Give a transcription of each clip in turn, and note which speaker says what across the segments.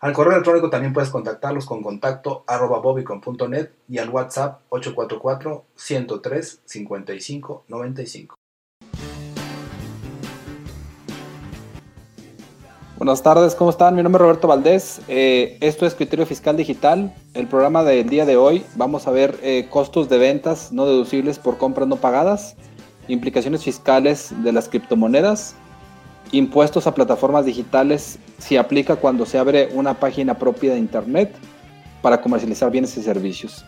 Speaker 1: Al correo electrónico también puedes contactarlos con contacto arroba bobicon.net y al WhatsApp 844-103-5595.
Speaker 2: Buenas tardes, ¿cómo están? Mi nombre es Roberto Valdés. Eh, esto es Criterio Fiscal Digital. El programa del día de hoy vamos a ver eh, costos de ventas no deducibles por compras no pagadas implicaciones fiscales de las criptomonedas, impuestos a plataformas digitales si aplica cuando se abre una página propia de Internet para comercializar bienes y servicios.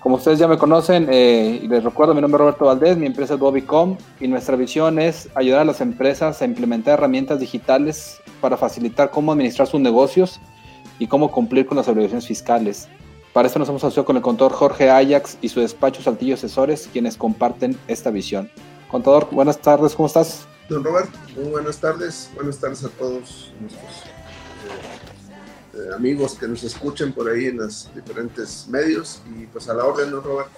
Speaker 2: Como ustedes ya me conocen, eh, les recuerdo, mi nombre es Roberto Valdés, mi empresa es Bobicom y nuestra visión es ayudar a las empresas a implementar herramientas digitales para facilitar cómo administrar sus negocios y cómo cumplir con las obligaciones fiscales. Para esto nos hemos asociado con el contador Jorge Ajax y su despacho Saltillo Asesores, quienes comparten esta visión. Contador, buenas tardes, ¿cómo estás?
Speaker 3: Don Robert, muy buenas tardes. Buenas tardes a todos nuestros eh, eh, amigos que nos escuchen por ahí en los diferentes medios. Y pues a la orden, don Robert.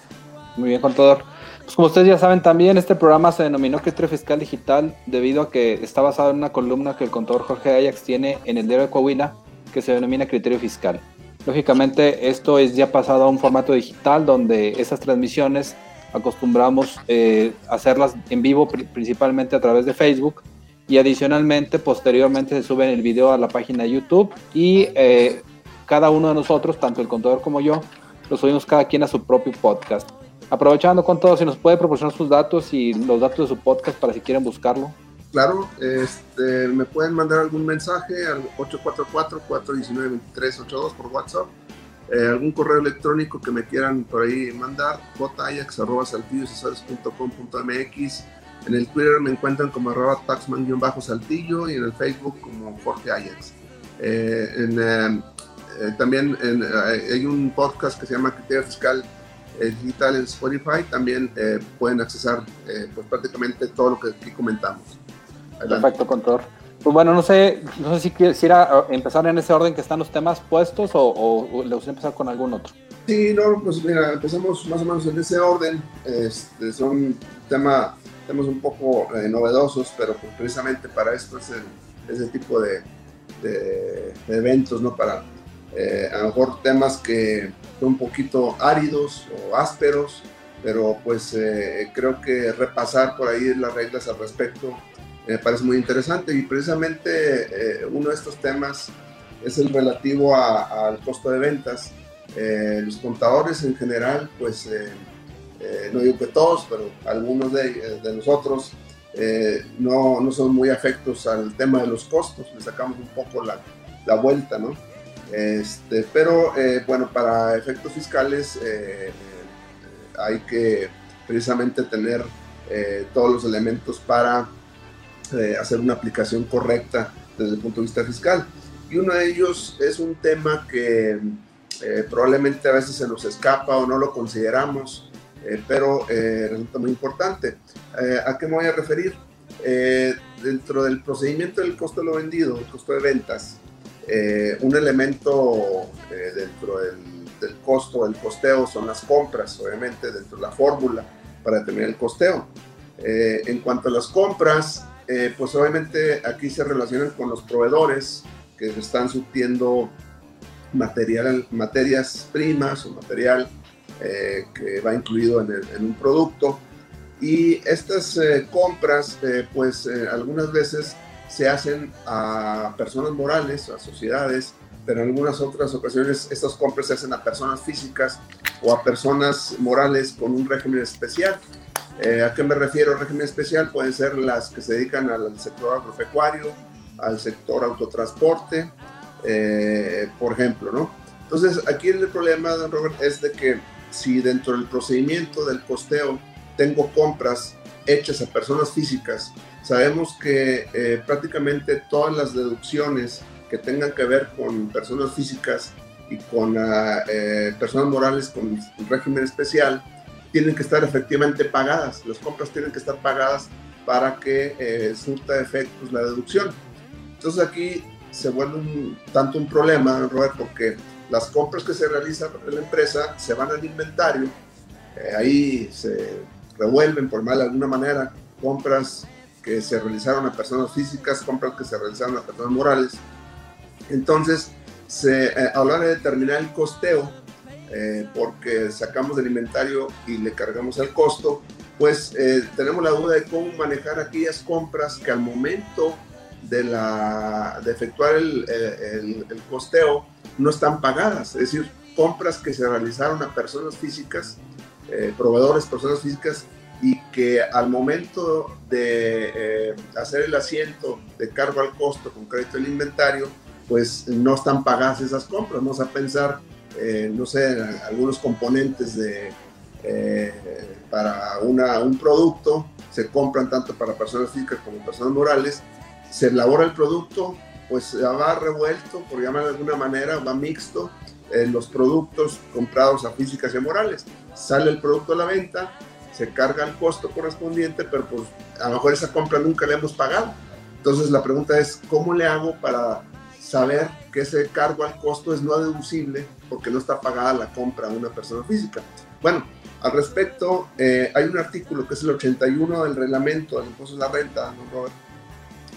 Speaker 2: Muy bien, contador. Pues como ustedes ya saben también, este programa se denominó Criterio Fiscal Digital debido a que está basado en una columna que el contador Jorge Ajax tiene en el diario de Coahuila que se denomina Criterio Fiscal. Lógicamente, esto es ya pasado a un formato digital donde esas transmisiones acostumbramos eh, hacerlas en vivo principalmente a través de Facebook y adicionalmente posteriormente se sube el video a la página de YouTube y eh, cada uno de nosotros, tanto el contador como yo, lo subimos cada quien a su propio podcast. Aprovechando con todo, si nos puede proporcionar sus datos y los datos de su podcast para si quieren buscarlo.
Speaker 3: Claro, este, me pueden mandar algún mensaje al 844-419-2382 por WhatsApp eh, algún correo electrónico que me quieran por ahí mandar, jotayax.saltillosesores.com.mx. En el Twitter me encuentran como arroba taxman-saltillo y en el Facebook como Jorge Ajax. Eh, eh, también hay un podcast que se llama Criterio Fiscal Digital en Spotify. También pueden accesar pues prácticamente todo lo que aquí comentamos.
Speaker 2: Perfecto, contador. Pues bueno, no sé, no sé si quisiera empezar en ese orden que están los temas puestos o, le gustaría empezar con algún otro.
Speaker 3: Sí, no, pues mira, empezamos más o menos en ese orden. Este, son tema, temas un poco eh, novedosos, pero pues precisamente para esto es ese tipo de, eventos, ¿no? Para eh, a lo mejor temas que son un poquito áridos o ásperos, pero pues eh, creo que repasar por ahí las reglas al respecto me parece muy interesante y precisamente eh, uno de estos temas es el relativo al costo de ventas. Eh, los contadores en general, pues eh, no digo que todos, pero algunos de, de nosotros no, no, son muy afectos al tema de los costos, le sacamos un poco la, la vuelta, ¿no? Este, pero bueno, para efectos fiscales hay que precisamente tener todos los elementos para eh, hacer una aplicación correcta desde el punto de vista fiscal. Y uno de ellos es un tema que eh, probablemente a veces se nos escapa o no lo consideramos, eh, pero resulta muy importante. ¿A qué me voy a referir? dentro del procedimiento del costo de lo vendido, el costo de ventas, un elemento dentro del, del costo, del costeo, son las compras, obviamente, dentro de la fórmula para determinar el costeo. en cuanto a las compras, eh, pues obviamente aquí se relacionan con los proveedores que están surtiendo material, materias primas o material eh, que va incluido en, un producto. Y estas eh, compras, pues algunas veces se hacen a personas morales, a sociedades, pero en algunas otras ocasiones estas compras se hacen a personas físicas o a personas morales con un régimen especial. Eh, ¿A qué me refiero? Régimen especial pueden ser las que se dedican al sector agropecuario, al sector autotransporte, eh, por ejemplo, ¿no? Entonces, aquí el problema, don Robert, es de que si dentro del procedimiento del costeo tengo compras hechas a personas físicas, sabemos que eh, prácticamente todas las deducciones que tengan que ver con personas físicas y con ah, eh, personas morales con régimen especial, tienen que estar efectivamente pagadas. Las compras tienen que estar pagadas para que eh, surta efectos la deducción. Entonces aquí se vuelve un, tanto un problema, Roberto, porque las compras que se realizan en la empresa se van al inventario, eh, ahí se revuelven por mal de alguna manera compras que se realizaron a personas físicas, compras que se realizaron a personas morales. Entonces, se, eh, a de determinar el costeo, eh, porque sacamos del inventario y le cargamos el costo, pues tenemos la duda de cómo manejar aquellas compras que al momento de, la, de efectuar el, el, el, costeo no están pagadas, es decir, compras que se realizaron a personas físicas, eh, proveedores, personas físicas, y que al momento de eh, hacer el asiento de cargo al costo con crédito del inventario, pues no están pagadas esas compras. Vamos a pensar, eh, no sé, algunos componentes de, para una, un producto se compran tanto para personas físicas como personas morales se elabora el producto, pues va revuelto, por llamar de alguna manera, va mixto, en los productos comprados a físicas y morales. Sale el producto a la venta, se carga el costo correspondiente, pero pues a lo mejor esa compra nunca le hemos pagado. Entonces la pregunta es, ¿cómo le hago para saber que ese cargo al costo es no deducible porque no está pagada la compra a una persona física? Bueno, al respecto, eh, hay un artículo que es el 81 del reglamento del impuesto de la renta, ¿no, Robert?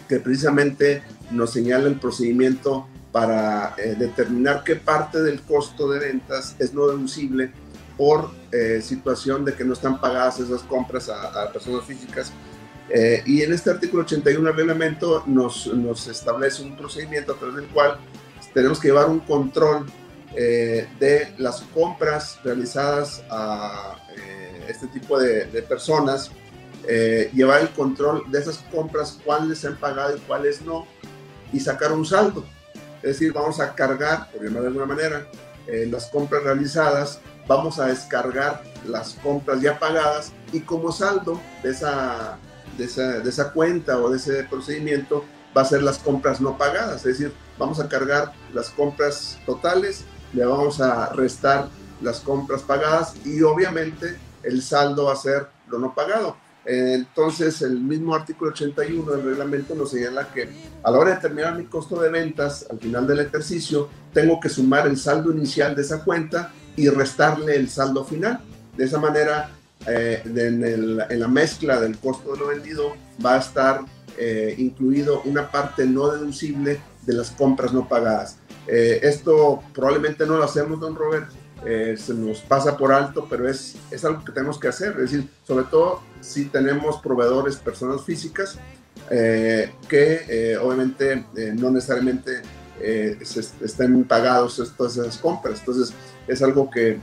Speaker 3: que precisamente nos señala el procedimiento para eh, determinar qué parte del costo de ventas es no deducible por eh, situación de que no están pagadas esas compras a, personas físicas. Eh, y en este artículo 81 del reglamento nos, nos, establece un procedimiento a través del cual tenemos que llevar un control de las compras realizadas a este tipo de, de personas eh, llevar el control de esas compras, cuáles se han pagado y cuáles no, y sacar un saldo. Es decir, vamos a cargar, por llamarlo de alguna manera, eh, las compras realizadas, vamos a descargar las compras ya pagadas y como saldo de esa, de esa, de esa cuenta o de ese procedimiento va a ser las compras no pagadas. Es decir, vamos a cargar las compras totales, le vamos a restar las compras pagadas y obviamente el saldo va a ser lo no pagado. Entonces, el mismo artículo 81 del reglamento nos señala que a la hora de determinar mi costo de ventas al final del ejercicio, tengo que sumar el saldo inicial de esa cuenta y restarle el saldo final. De esa manera, eh, en, la mezcla del costo de lo vendido va a estar eh, incluido una parte no deducible de las compras no pagadas. Eh, esto probablemente no lo hacemos, don Robert, eh, se nos pasa por alto, pero es, es algo que tenemos que hacer. Es decir, sobre todo si tenemos proveedores, personas físicas, eh, que eh, obviamente no necesariamente estén pagados todas esas compras. Entonces, es algo que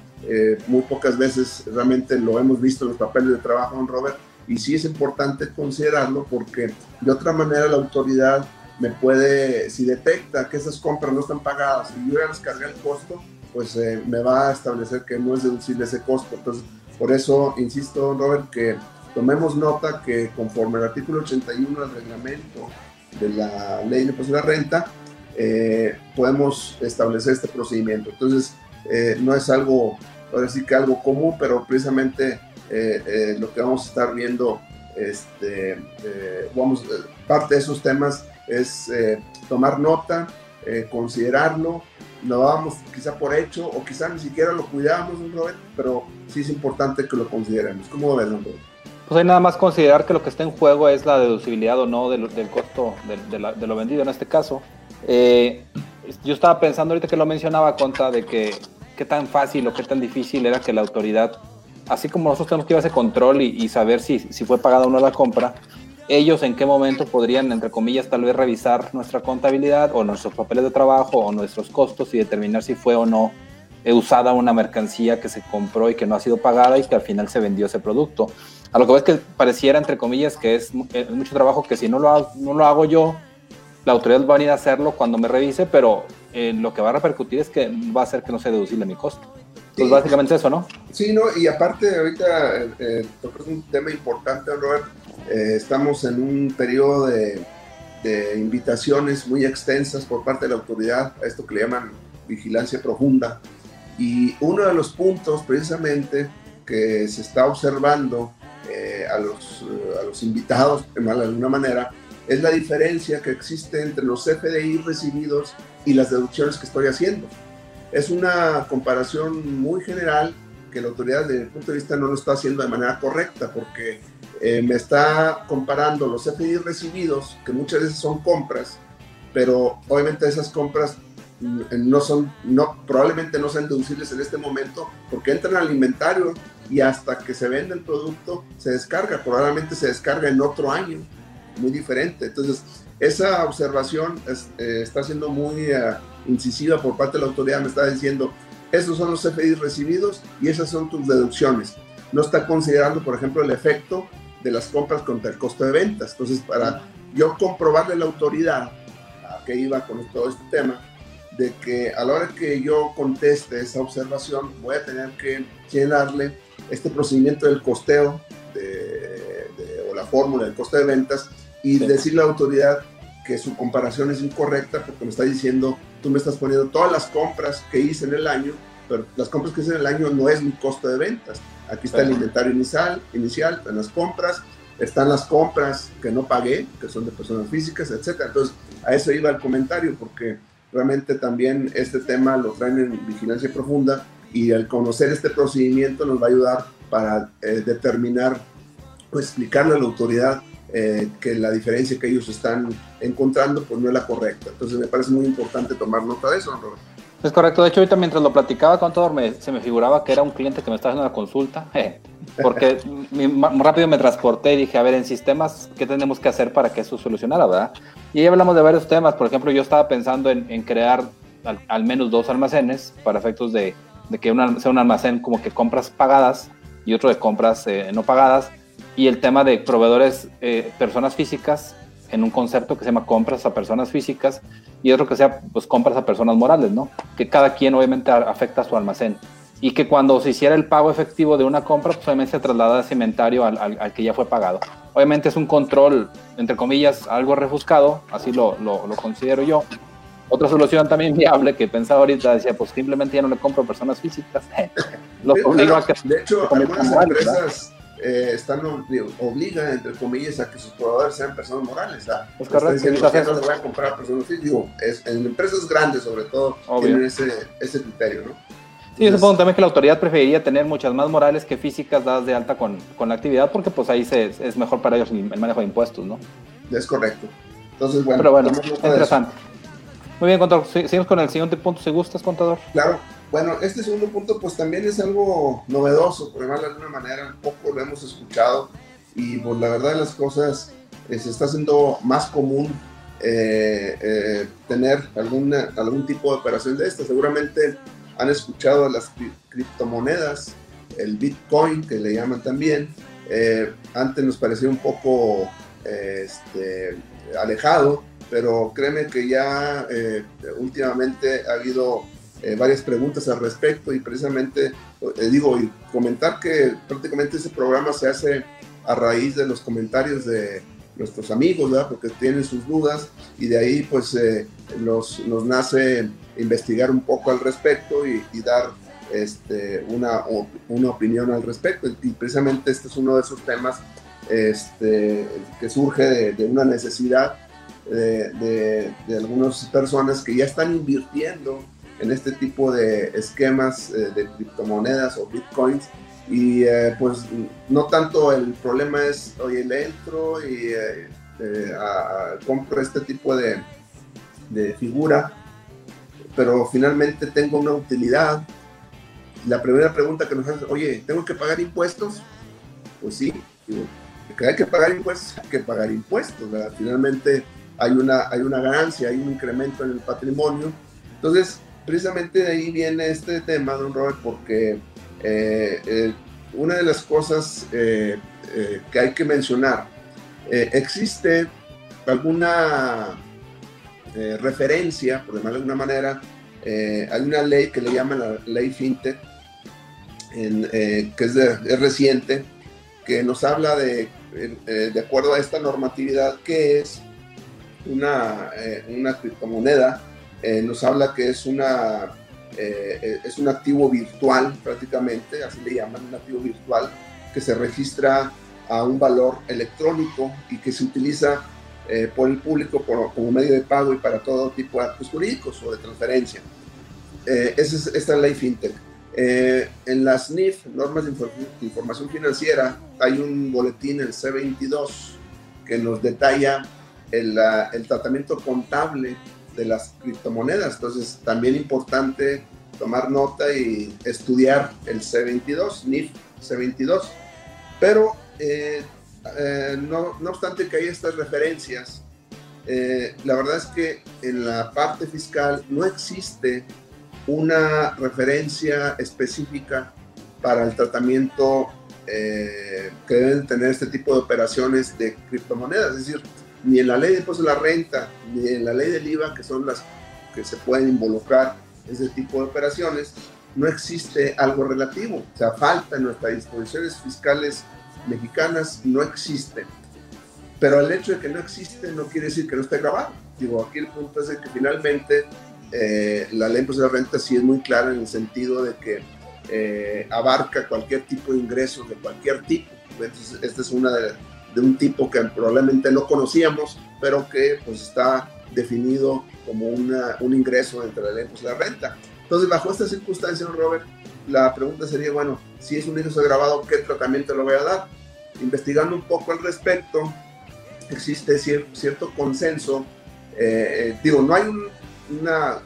Speaker 3: muy pocas veces realmente lo hemos visto en los papeles de trabajo, en Robert, y sí es importante considerarlo porque de otra manera la autoridad me puede, si detecta que esas compras no están pagadas y yo ya les cargué el costo, pues eh, me va a establecer que no es deducible ese costo. Entonces, por eso insisto, Robert, que tomemos nota que conforme al artículo 81 del reglamento de la ley de impuesto de la renta, eh, podemos establecer este procedimiento. Entonces, eh, no es algo, ahora sí que algo común, pero precisamente lo que vamos a estar viendo, este, vamos, parte de esos temas es tomar nota, considerarlo lo dábamos quizá por hecho o quizá ni siquiera lo cuidábamos, Robert, pero sí es importante que lo consideremos. ¿Cómo ves, Robert?
Speaker 2: Pues hay nada más considerar que lo que está en juego es la deducibilidad o no del, costo de, lo vendido en este caso. Eh, yo estaba pensando ahorita que lo mencionaba, Conta, de que qué tan fácil o qué tan difícil era que la autoridad, así como nosotros tenemos que llevar ese control y, y saber si, si fue pagada o no la compra, ellos en qué momento podrían, entre comillas, tal vez revisar nuestra contabilidad o nuestros papeles de trabajo o nuestros costos y determinar si fue o no usada una mercancía que se compró y que no ha sido pagada y que al final se vendió ese producto. A lo que ves que pareciera, entre comillas, que es, mucho trabajo que si no lo, hago, no lo hago yo, la autoridad va a venir a hacerlo cuando me revise, pero eh, lo que va a repercutir es que va a hacer que no sea deducible mi costo. Entonces, básicamente eso, ¿no?
Speaker 3: Sí, no, y aparte, ahorita eh, eh un tema importante, Robert, eh, estamos en un periodo de, de invitaciones muy extensas por parte de la autoridad a esto que le llaman vigilancia profunda. Y uno de los puntos precisamente que se está observando eh, a, los, a los invitados, de alguna manera, es la diferencia que existe entre los CFDI recibidos y las deducciones que estoy haciendo. Es una comparación muy general que la autoridad desde mi punto de vista no lo está haciendo de manera correcta porque eh, me está comparando los CFDI recibidos, que muchas veces son compras, pero obviamente esas compras mm, no son, no, probablemente no sean deducibles en este momento porque entran al inventario y hasta que se vende el producto se descarga, probablemente se descarga en otro año muy diferente. Entonces, esa observación eh, está siendo muy eh, incisiva por parte de la autoridad, me está diciendo, esos son los CFDI recibidos y esas son tus deducciones. No está considerando, por ejemplo, el efecto de las compras contra el costo de ventas. Entonces, para yo comprobarle a la autoridad a qué iba con todo este tema, de que a la hora que yo conteste esa observación, voy a tener que llenarle este procedimiento del costeo de, o la fórmula del costo de ventas y decirle a la autoridad que su comparación es incorrecta porque me está diciendo, tú me estás poniendo todas las compras que hice en el año, pero las compras que hice en el año no es mi costo de ventas. Aquí está el inventario inicial, inicial, en las compras, están las compras que no pagué, que son de personas físicas, etc. Entonces, a eso iba el comentario, porque realmente también este tema lo traen en vigilancia profunda y al conocer este procedimiento nos va a ayudar para eh, determinar o explicarle a la autoridad eh, que la diferencia que ellos están encontrando pues no es la correcta. Entonces me parece muy importante tomar nota de eso, Robert.
Speaker 2: Es correcto. De hecho, ahorita mientras lo platicaba con todo, se me figuraba que era un cliente que me estaba haciendo una consulta. porque rápido me transporté y dije, a ver, en sistemas, ¿qué tenemos que hacer para que eso solucionara, verdad? Y ahí hablamos de varios temas. Por ejemplo, yo estaba pensando en, crear al, menos dos almacenes para efectos de, que sea un almacén como que compras pagadas y otro de compras eh, no pagadas y el tema de proveedores, eh, personas físicas, en un concepto que se llama compras a personas físicas y otro que sea pues compras a personas morales, ¿no? Que cada quien obviamente afecta a su almacén y que cuando se hiciera el pago efectivo de una compra, pues obviamente se traslada ese inventario al, al, que ya fue pagado. Obviamente es un control, entre comillas, algo refuscado, así lo, lo, lo considero yo. Otra solución también viable que pensaba ahorita decía, pues simplemente ya no le compro a personas físicas.
Speaker 3: lo obligo a que, de hecho, algunas empresas eh, están obligan, entre comillas, a que sus proveedores sean personas morales. correcto. Diciendo que no voy a comprar a personas. Digo, es, en empresas grandes, sobre todo, tienen ese, ese criterio, ¿no?
Speaker 2: Sí, yo supongo también que la autoridad preferiría tener muchas más morales que físicas dadas de alta con, con la actividad, porque pues ahí se, es mejor para ellos el, manejo de impuestos, ¿no?
Speaker 3: Es correcto. Entonces, bueno,
Speaker 2: Pero bueno, interesante. Muy bien, contador. Seguimos con el siguiente punto, si gustas, contador.
Speaker 3: Claro. Bueno, este segundo punto pues también es algo novedoso, por llamarlo de alguna manera, un poco lo hemos escuchado y pues la verdad de las cosas eh, se está haciendo más común eh, eh, tener alguna, algún tipo de operación de esta. Seguramente han escuchado las criptomonedas, el Bitcoin que le llaman también. antes nos parecía un poco este, alejado, pero créeme que ya últimamente ha habido eh, varias preguntas al respecto y precisamente eh, digo y comentar que prácticamente ese programa se hace a raíz de los comentarios de nuestros amigos, ¿verdad? porque tienen sus dudas y de ahí pues eh, nos, nos, nace investigar un poco al respecto y, dar este, una, una, opinión al respecto y precisamente este es uno de esos temas este, que surge de, una necesidad de, de, de algunas personas que ya están invirtiendo en este tipo de esquemas eh, de criptomonedas o bitcoins. Y eh, pues no tanto el problema es, oye, le entro y eh, compro este tipo de, de figura, pero finalmente tengo una utilidad. La primera pregunta que nos hacen, oye, ¿tengo que pagar impuestos? Pues sí, que hay que pagar impuestos, hay que pagar impuestos. Finalmente hay una, hay una ganancia, hay un incremento en el patrimonio. Entonces, precisamente de ahí viene este tema, don Robert, porque eh, eh, una de las cosas eh, que hay que mencionar, existe alguna referencia, por llamarlo de alguna manera, hay una ley que le llaman la ley FinTech, que es, es, reciente, que nos habla de, de acuerdo a esta normatividad, que es una, una criptomoneda nos habla que es una es un activo virtual prácticamente, así le llaman, un activo virtual que se registra a un valor electrónico y que se utiliza eh, por el público como medio de pago y para todo tipo de actos jurídicos o de transferencia. Eh, esa es esta ley FinTech. Eh, en las NIF, normas de información financiera, hay un boletín, el C22, que nos detalla el, el tratamiento contable de las criptomonedas. Entonces, también importante tomar nota y estudiar el C22, NIF C22. Pero eh, eh, no, no, obstante que hay estas referencias, eh, la verdad es que en la parte fiscal no existe una referencia específica para el tratamiento que deben tener este tipo de operaciones de criptomonedas. Es decir, ni en la ley de impuestos de la renta, ni en la ley del IVA, que son las que se pueden involucrar ese tipo de operaciones, no existe algo relativo. O sea, falta en nuestras disposiciones fiscales mexicanas no existe. Pero el hecho de que no existe no quiere decir que no esté grabado. Digo, aquí el punto es de que finalmente eh, la ley de la renta sí es muy clara en el sentido de que eh, abarca cualquier tipo de ingresos de cualquier tipo. Entonces, esta es una de, un tipo que probablemente no conocíamos, pero que pues está definido como una, un ingreso entre ley de la renta. Entonces, bajo esta circunstancia, Robert, la pregunta sería, bueno, si es un ingreso grabado, ¿qué tratamiento le voy a dar? Investigando un poco al respecto, existe cierto consenso. Eh, eh, digo, no hay un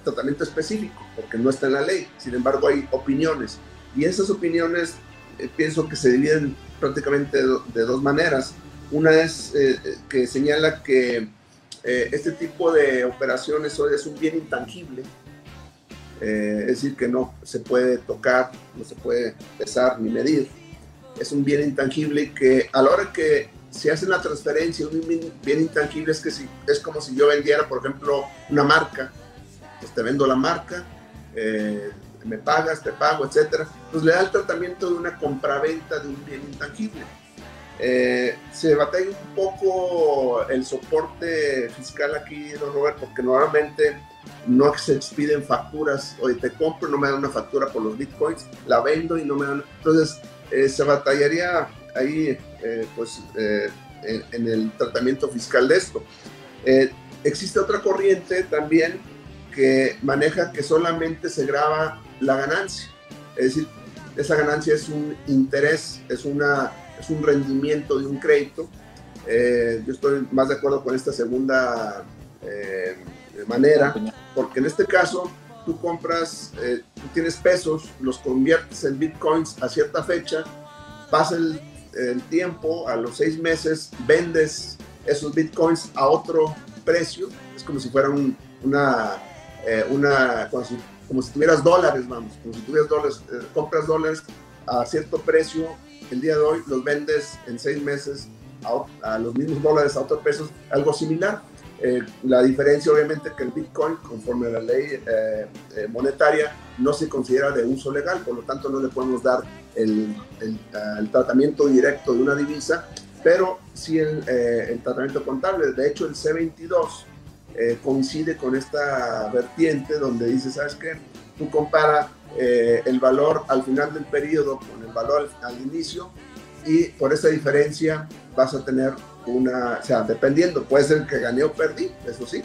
Speaker 3: tratamiento específico porque no está en la ley, sin embargo hay opiniones. Y esas opiniones eh, pienso que se dividen prácticamente de, dos maneras. Una es que señala que este tipo de operaciones es un bien intangible, eh, es decir, que no se puede tocar, no se puede pesar ni medir. Es un bien intangible que a la hora que se hace una transferencia, un bien intangible es que si, es como si yo vendiera, por ejemplo, una marca, pues te vendo la marca, eh, me pagas, te pago, etcétera, pues le da el tratamiento de una compraventa de un bien intangible. Eh, se batalla un poco el soporte fiscal aquí, don Robert, porque normalmente no se expiden facturas, oye, te compro, no me dan una factura por los bitcoins, la vendo y no me dan. Entonces, eh, se batallaría ahí, eh, pues, en, el tratamiento fiscal de esto. existe otra corriente también que maneja que solamente se graba la ganancia, es decir, esa ganancia es un interés, es una es un rendimiento de un crédito. Eh, yo estoy más de acuerdo con esta segunda eh, manera, porque en este caso tú compras, eh, tú tienes pesos, los conviertes en bitcoins a cierta fecha, pasa el, tiempo, a los seis meses vendes esos bitcoins a otro precio, es como si fuera una, una si, como si, tuvieras dólares, vamos, como si tuvieras dólares, compras dólares a cierto precio el día de hoy los vendes en seis meses a, los mismos dólares, a otros pesos, algo similar. Eh, la diferencia obviamente que el Bitcoin, conforme a la ley eh, eh, monetaria, no se considera de uso legal, por lo tanto no le podemos dar el, el, tratamiento directo de una divisa, pero sí el, el tratamiento contable. De hecho, el C22 coincide con esta vertiente donde dice, ¿sabes qué? Tú compara el valor al final del periodo con valor al, inicio y por esa diferencia vas a tener una, o sea, dependiendo, puede ser que gané o perdí, eso sí.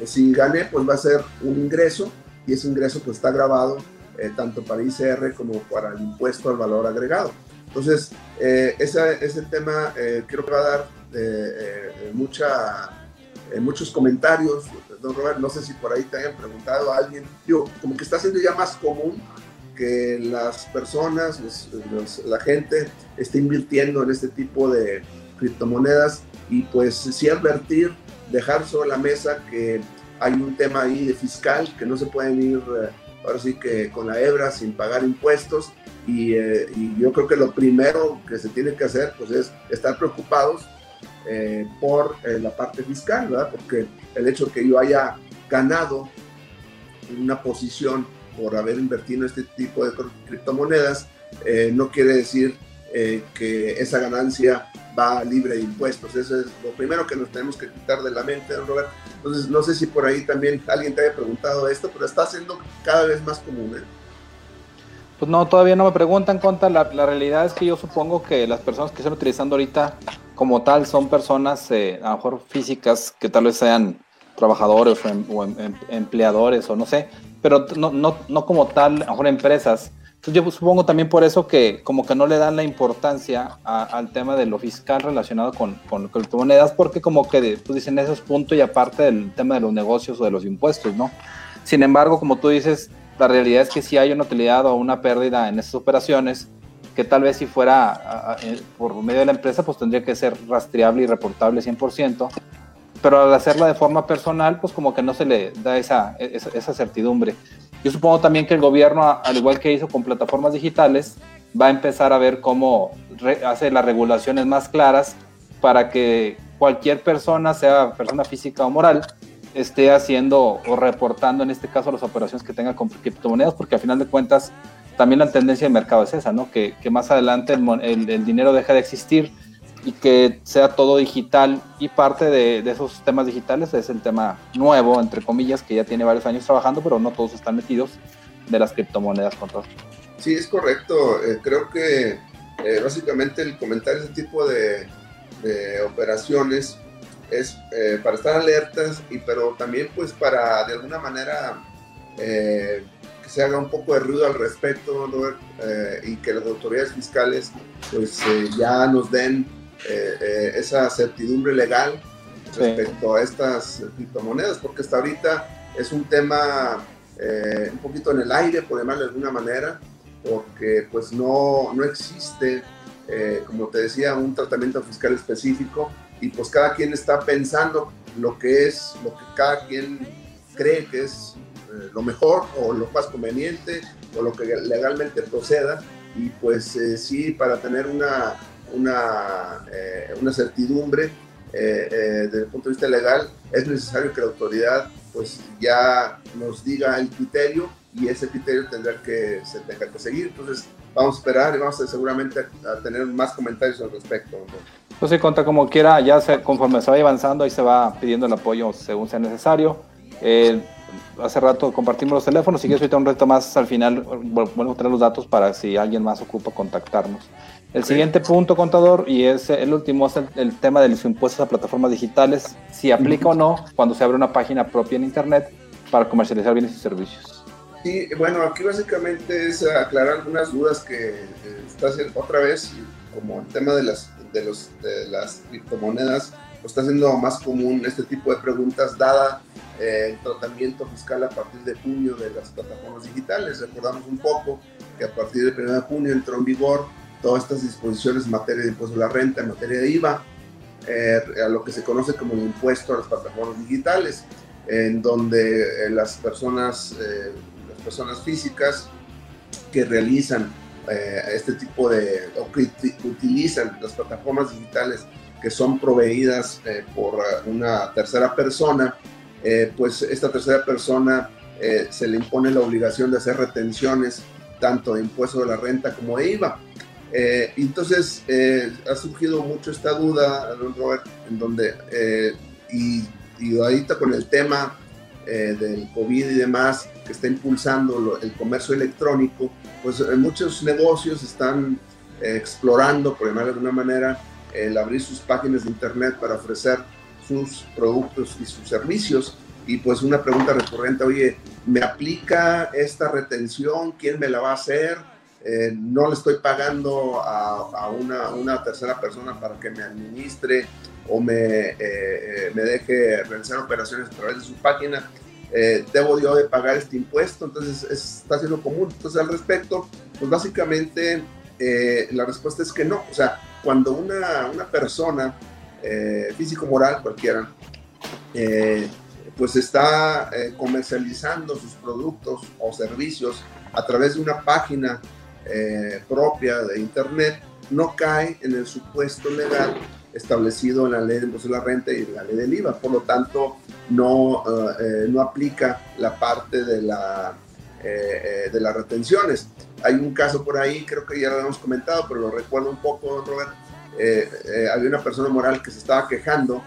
Speaker 3: Eh, si gané, pues va a ser un ingreso y ese ingreso pues está grabado eh, tanto para ICR como para el impuesto al valor agregado. Entonces, eh, ese, tema creo que va a dar mucha, muchos comentarios. Don Robert, no sé si por ahí te hayan preguntado a alguien. Yo, como que está siendo ya más común que las personas, la gente esté invirtiendo en este tipo de criptomonedas y pues sí advertir, dejar sobre la mesa que hay un tema ahí de fiscal, que no se pueden ir eh, ahora sí que con la hebra sin pagar impuestos y, eh, yo creo que lo primero que se tiene que hacer pues es estar preocupados eh, por la parte fiscal, ¿verdad? Porque el hecho que yo haya ganado una posición por haber invertido en este tipo de criptomonedas, eh, no quiere decir eh, que esa ganancia va libre de impuestos. Eso es lo primero que nos tenemos que quitar de la mente, don Robert. Entonces, no sé si por ahí también alguien te haya preguntado esto, pero está siendo cada vez más común. ¿eh?
Speaker 2: Pues no, todavía no me preguntan, Conta. La, la, realidad es que yo supongo que las personas que están utilizando ahorita como tal son personas eh, a lo mejor físicas que tal vez sean trabajadores o, em, em, em, empleadores o no sé, pero no, no, no como tal, a lo mejor empresas. Entonces yo supongo también por eso que como que no le dan la importancia al tema de lo fiscal relacionado con, con criptomonedas, porque como que pues dicen eso es punto y aparte del tema de los negocios o de los impuestos, ¿no? Sin embargo, como tú dices, la realidad es que si hay una utilidad o una pérdida en esas operaciones, que tal vez si fuera eh, por medio de la empresa, pues tendría que ser rastreable y reportable 100%, pero al hacerla de forma personal, pues como que no se le da esa, esa, certidumbre. Yo supongo también que el gobierno, al igual que hizo con plataformas digitales, va a empezar a ver cómo hace las regulaciones más claras para que cualquier persona, sea persona física o moral, esté haciendo o reportando en este caso las operaciones que tenga con criptomonedas, porque al final de cuentas también la tendencia del mercado es esa, ¿no? Que, que más adelante el, el, dinero deja de existir y que sea todo digital y parte de, de, esos temas digitales es el tema nuevo, entre comillas, que ya tiene varios años trabajando, pero no todos están metidos de las criptomonedas con todo.
Speaker 3: Sí, es correcto. Eh, creo que eh, básicamente el comentar ese tipo de, de operaciones es eh, para estar alertas y pero también pues para de alguna manera que se haga un poco de ruido al respecto y que las autoridades fiscales pues ya nos den eh, eh, esa certidumbre legal respecto a estas criptomonedas, porque hasta ahorita es un tema eh, un poquito en el aire, por llamarlo de alguna manera, porque pues no, no existe, como te decía, un tratamiento fiscal específico y pues cada quien está pensando lo que es, lo que cada quien cree que es lo mejor o lo más conveniente o lo que legalmente proceda y pues sí, para tener una una, eh, una certidumbre eh, eh, desde el punto de vista legal, es necesario que la autoridad pues ya nos diga el criterio y ese criterio tendrá que se tenga que seguir. Entonces vamos a esperar y vamos a, seguramente a, tener más comentarios al respecto.
Speaker 2: Pues sí, contra como quiera, ya se, conforme se va avanzando, ahí se va pidiendo el apoyo según sea necesario. hace rato compartimos los teléfonos, si quieres ahorita un reto más al final, bueno, a tener los datos para si alguien más ocupa contactarnos. El siguiente punto, contador, y es el último, es el, tema de los impuestos a plataformas digitales, si aplica o no cuando se abre una página propia en Internet para comercializar bienes y servicios.
Speaker 3: Sí, bueno, aquí básicamente es aclarar algunas dudas que eh, está haciendo otra vez, como el tema de las, de, los, de las criptomonedas, pues está haciendo más común este tipo de preguntas, dada eh, el tratamiento fiscal a partir de junio de las plataformas digitales. Recordamos un poco que a partir del 1 de junio entró en vigor todas estas disposiciones en materia de impuesto a la renta, en materia de IVA, eh, a lo que se conoce como el impuesto a las plataformas digitales, en donde eh, las, personas, eh, personas físicas que realizan este tipo de, o que utilizan las plataformas digitales que son proveídas por una tercera persona, pues esta tercera persona se le impone la obligación de hacer retenciones tanto de impuesto de la renta como de IVA. Eh, entonces eh, ha surgido mucho esta duda, Robert, en donde, eh, y, y, ahorita con el tema del COVID y demás, que está impulsando el comercio electrónico, pues muchos negocios están explorando, por llamarlo de alguna manera, el abrir sus páginas de internet para ofrecer sus productos y sus servicios. Y pues una pregunta recurrente, oye, ¿me aplica esta retención? ¿Quién me la va a hacer? Eh, no le estoy pagando a, una, tercera persona para que me administre o me, eh, eh, me deje realizar operaciones a través de su página. debo yo de pagar este impuesto, entonces está siendo común. Entonces al respecto, pues básicamente la respuesta es que no. O sea, cuando una, una persona físico-moral cualquiera, pues está comercializando sus productos o servicios a través de una página eh, propia de Internet no cae en el supuesto legal establecido en la ley de impuesto de la renta y la ley del IVA. Por lo tanto, no, eh, eh, no aplica la parte de, la, de las retenciones. Hay un caso por ahí, creo que ya lo hemos comentado, pero lo recuerdo un poco, Robert, había una persona moral que se estaba quejando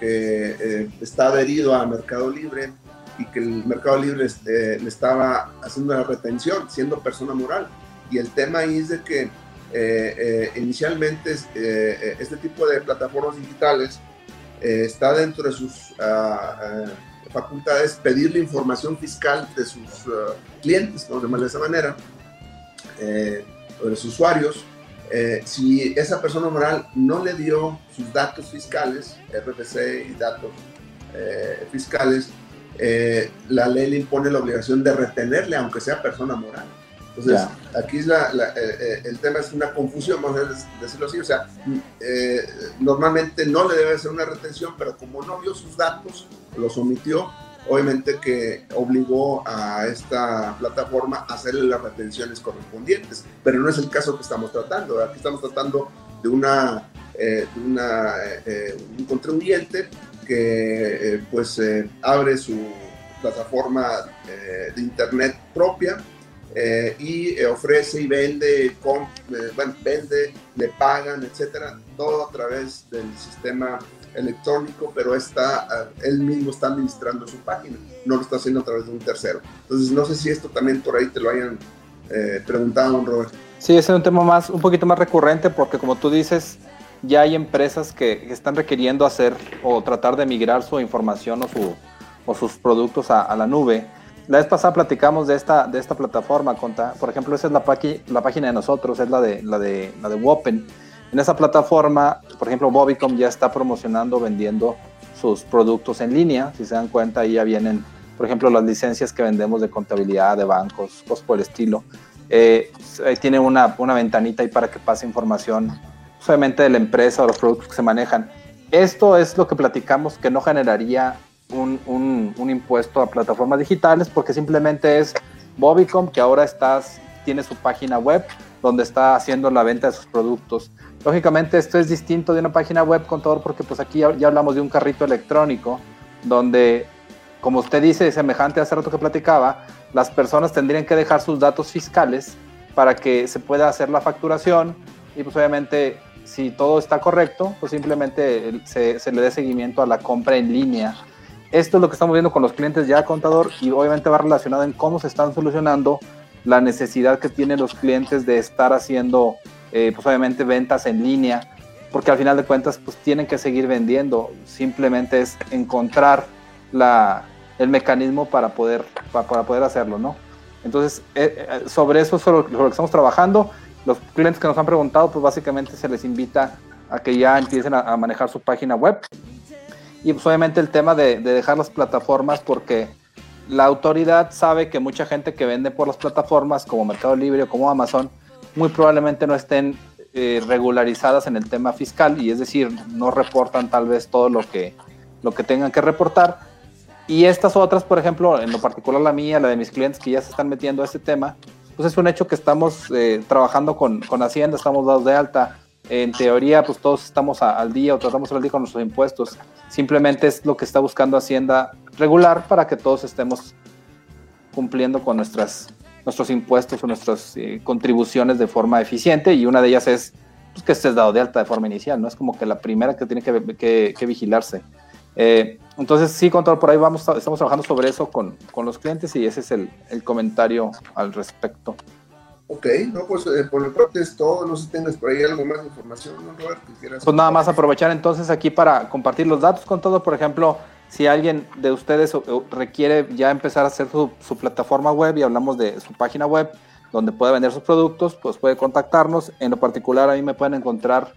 Speaker 3: que está adherido a Mercado Libre y que el Mercado Libre le estaba haciendo la retención, siendo persona moral. Y el tema ahí es de que inicialmente este tipo de plataformas digitales está dentro de sus ah, ah, facultades pedirle información fiscal de sus ah, clientes, vamos a llamarle de esa manera, eh, o de sus usuarios. Eh, si esa persona moral no le dio sus datos fiscales, RFC y datos eh, fiscales, la ley le impone la obligación de retenerle, aunque sea persona moral. Entonces, aquí es la, eh, eh, el tema es una confusión, vamos a decirlo así. O sea, eh, normalmente no le debe hacer una retención, pero como no vio sus datos, los omitió, obviamente que obligó a esta plataforma a hacerle las retenciones correspondientes. Pero no es el caso que estamos tratando. Aquí estamos tratando de, una, de una, un contribuyente que pues abre su plataforma de internet propia eh, y eh, ofrece y vende, eh, bueno, vende, le pagan, etcétera, todo a través del sistema electrónico, pero está, él mismo está administrando su página, no lo está haciendo a través de un tercero. Entonces, no sé si esto también por ahí te lo hayan preguntado, Robert.
Speaker 2: Sí, ese es un tema más, un poquito más recurrente, porque como tú dices, ya hay empresas que, están requiriendo hacer o tratar de migrar su información o, su, o sus productos a, a la nube la vez pasada platicamos de esta, de esta plataforma, Conta. por ejemplo, esa es la, la página de nosotros, es la de, la, de, la de Wopen. En esa plataforma, por ejemplo, Bobicom ya está promocionando, vendiendo sus productos en línea. Si se dan cuenta, ahí ya vienen, por ejemplo, las licencias que vendemos de contabilidad, de bancos, cosas por el estilo. Eh, tiene una, una ventanita ahí para que pase información, solamente de la empresa o los productos que se manejan. Esto es lo que platicamos que no generaría un, un, impuesto a plataformas digitales porque simplemente es Bobicom que ahora estás, tiene su página web donde está haciendo la venta de sus productos. Lógicamente esto es distinto de una página web, contador, porque pues aquí ya, hablamos de un carrito electrónico donde, como usted dice, semejante a hace rato que platicaba, las personas tendrían que dejar sus datos fiscales para que se pueda hacer la facturación y pues obviamente si todo está correcto, pues simplemente se, se le dé seguimiento a la compra en línea esto es lo que estamos viendo con los clientes ya contador y obviamente va relacionado en cómo se están solucionando la necesidad que tienen los clientes de estar haciendo, eh, pues obviamente ventas en línea, porque al final de cuentas pues tienen que seguir vendiendo, simplemente es encontrar la, el mecanismo para poder, para, poder hacerlo, ¿no? Entonces, eh, eh, sobre eso es lo, que estamos trabajando. Los clientes que nos han preguntado, pues básicamente se les invita a que ya empiecen a manejar su página web y pues obviamente el tema de, dejar las plataformas porque la autoridad sabe que mucha gente que vende por las plataformas como Mercado Libre o como Amazon muy probablemente no estén eh, regularizadas en el tema fiscal y es decir, no reportan tal vez todo lo que, lo que tengan que reportar. Y estas otras, por ejemplo, en lo particular la mía, la de mis clientes que ya se están metiendo a este tema, pues es un hecho que estamos eh, trabajando con, con Hacienda, estamos dados de alta. En teoría, pues todos estamos al día o tratamos al día con nuestros impuestos. Simplemente es lo que está buscando Hacienda regular para que todos estemos cumpliendo con nuestras, nuestros impuestos o nuestras eh, contribuciones de forma eficiente y una de ellas es pues, que estés dado de alta de forma inicial, ¿no? Es como que la primera que tiene que, que, vigilarse. Eh, entonces, sí, control, por ahí vamos, estamos trabajando sobre eso con, con los clientes y ese es el, el comentario al respecto.
Speaker 3: Ok, no, pues eh, por el parte es todo. No sé si tengas por ahí algo más de información, ¿no, Robert?
Speaker 2: Pues nada más aprovechar entonces aquí para compartir los datos con todo. Por ejemplo, si alguien de ustedes requiere ya empezar a hacer su, plataforma web y hablamos de su página web donde puede vender sus productos, pues puede contactarnos. En lo particular, ahí me pueden encontrar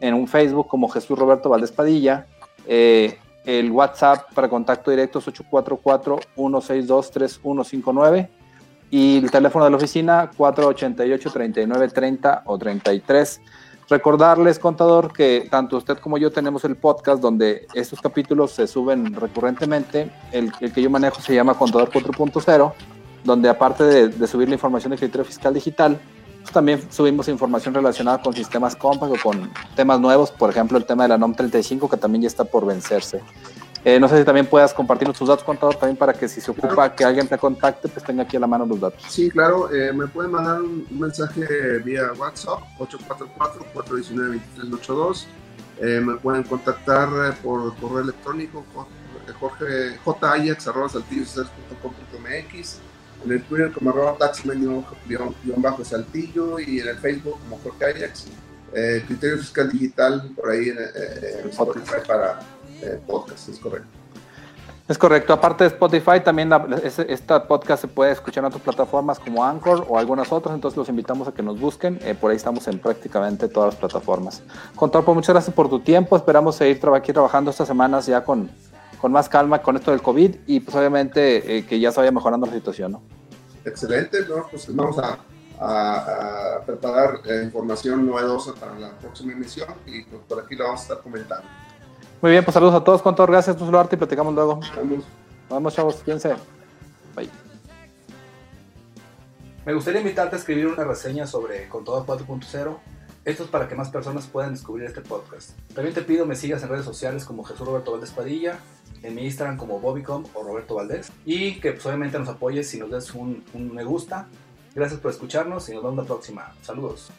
Speaker 2: en un Facebook como Jesús Roberto Valdés Padilla. Eh, el WhatsApp para contacto directo es 844-162-3159 y el teléfono de la oficina 488-3930 o 33. Recordarles, contador, que tanto usted como yo tenemos el podcast donde estos capítulos se suben recurrentemente. El, que yo manejo se llama Contador 4.0, donde aparte de, subir la información de criterio fiscal digital, pues también subimos información relacionada con sistemas Compact o con temas nuevos, por ejemplo el tema de la NOM 35 que también ya está por vencerse. Eh, no sé si también puedas compartir tus datos, contador, también para que si se ocupa que alguien te contacte, pues tenga aquí a la mano los datos.
Speaker 3: Sí, claro, eh, me pueden mandar un, mensaje vía WhatsApp, 844-419-2382. Eh, me pueden contactar eh, por correo electrónico, jorge jayax.saltillo.com.mx, en el Twitter como arroba taxman-saltillo y en el Facebook como Jorge Ajax. Criterio fiscal digital por ahí en, en Spotify para eh, podcast, es correcto.
Speaker 2: Es correcto. Aparte de Spotify, también esta podcast se puede escuchar en otras plataformas como Anchor o algunas otras. Entonces los invitamos a que nos busquen. Eh, por ahí estamos en prácticamente todas las plataformas. Contador, pues muchas gracias por tu tiempo. Esperamos seguir aquí trabajando estas semanas ya con, con más calma con esto del COVID y pues obviamente eh, que ya se vaya mejorando la situación. ¿no?
Speaker 3: Excelente. Pues vamos a, a, preparar información novedosa para la próxima emisión y pues por aquí la vamos a estar comentando.
Speaker 2: Muy bien, pues saludos a todos, Contador. Gracias por saludarte y platicamos luego. Vamos. Vamos, chavos. Fíjense. Bye.
Speaker 1: Me gustaría invitarte a escribir una reseña sobre Contador 4.0. Esto es para que más personas puedan descubrir este podcast. También te pido me sigas en redes sociales como Jesús Roberto Valdés Padilla, en mi Instagram como Bobbycom o Roberto Valdés. Y que pues, obviamente nos apoyes si nos des un, un me gusta. Gracias por escucharnos y nos vemos la próxima. Saludos.